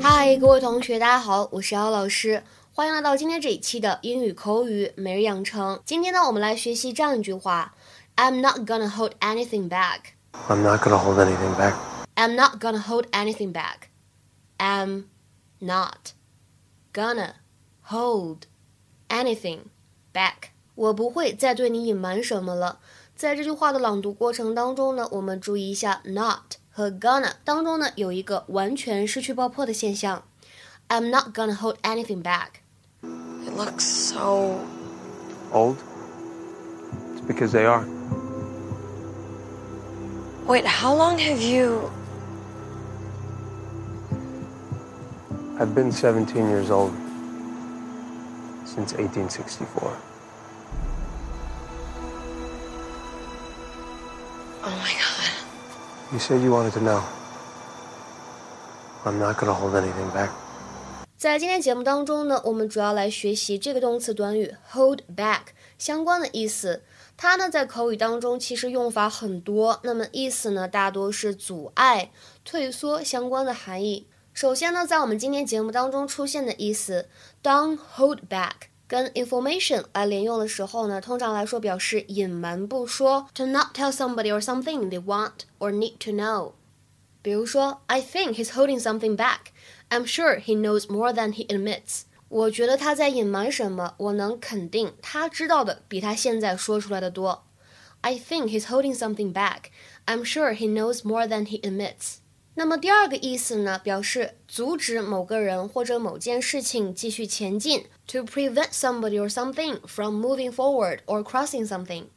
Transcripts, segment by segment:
嗨，各位同学，大家好，我是姚老师，欢迎来到今天这一期的英语口语每日养成。今天呢，我们来学习这样一句话：I'm not gonna hold anything back. I'm not gonna hold anything back. I'm not gonna hold anything back. I'm not gonna hold anything back. 我不会再对你隐瞒什么了。在这句话的朗读过程当中呢，我们注意一下 not 和 gonna 当中呢有一个完全失去爆破的现象。I'm not gonna hold anything back. It looks so. Old? It's because they are. Wait, how long have you. I've been 17 years old Since 1864. Oh my god. You said you wanted to know. I'm not gonna hold anything back. 在今天节目当中呢，我们主要来学习这个动词短语 hold back 相关的意思。它呢在口语当中其实用法很多，那么意思呢大多是阻碍、退缩相关的含义。首先呢，在我们今天节目当中出现的意思，当 hold back 跟 information 来连用的时候呢，通常来说表示隐瞒不说，to not tell somebody or something they want or need to know。比如说，I think he's holding something back. I'm sure he knows more than he admits. 我觉得他在隐瞒什么，我能肯定他知道的比他现在说出来的多。I think he's holding something back. I'm sure he knows more than he admits. 那么第二个意思呢，表示阻止某个人或者某件事情继续前进，to prevent somebody or something from moving forward or crossing something。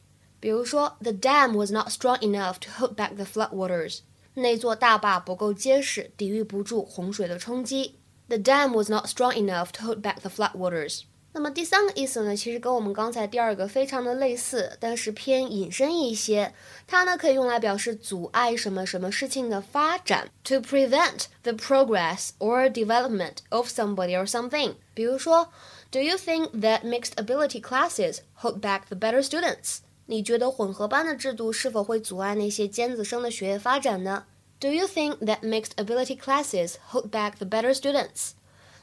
比如说，the dam was not strong enough to hold back the floodwaters。那座大坝不够结实，抵御不住洪水的冲击。The dam was not strong enough to hold back the floodwaters。那么第三个意思呢，其实跟我们刚才第二个非常的类似，但是偏引申一些。它呢可以用来表示阻碍什么什么事情的发展，to prevent the progress or development of somebody or something。比如说，Do you think that mixed ability classes hold back the better students？你觉得混合班的制度是否会阻碍那些尖子生的学业发展呢？Do you think that mixed ability classes hold back the better students？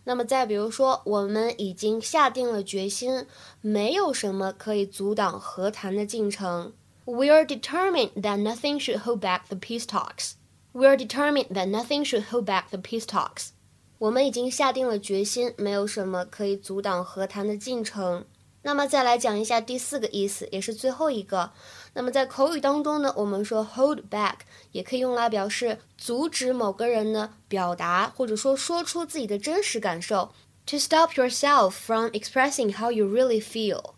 那么再比如说，我们已经下定了决心，没有什么可以阻挡和谈的进程。We are determined that nothing should hold back the peace talks. We are determined that nothing should hold back the peace talks. 我们已经下定了决心，没有什么可以阻挡和谈的进程。那么再来讲一下第四个意思，也是最后一个。那么在口语当中呢，我们说 hold back 也可以用来表示阻止某个人呢表达或者说说出自己的真实感受，to stop yourself from expressing how you really feel。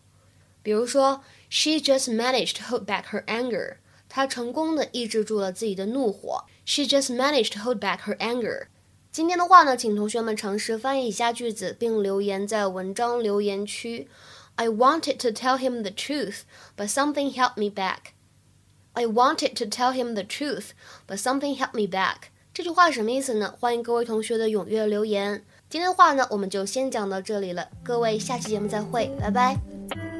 比如说，she just managed to hold back her anger。她成功的抑制住了自己的怒火。She just managed to hold back her anger。今天的话呢，请同学们尝试翻译以下句子，并留言在文章留言区。I wanted to tell him the truth, but something held me back. I wanted to tell him the truth, but something held me back. 这句话什么意思呢？欢迎各位同学的踊跃留言。今天的话呢，我们就先讲到这里了。各位，下期节目再会，拜拜。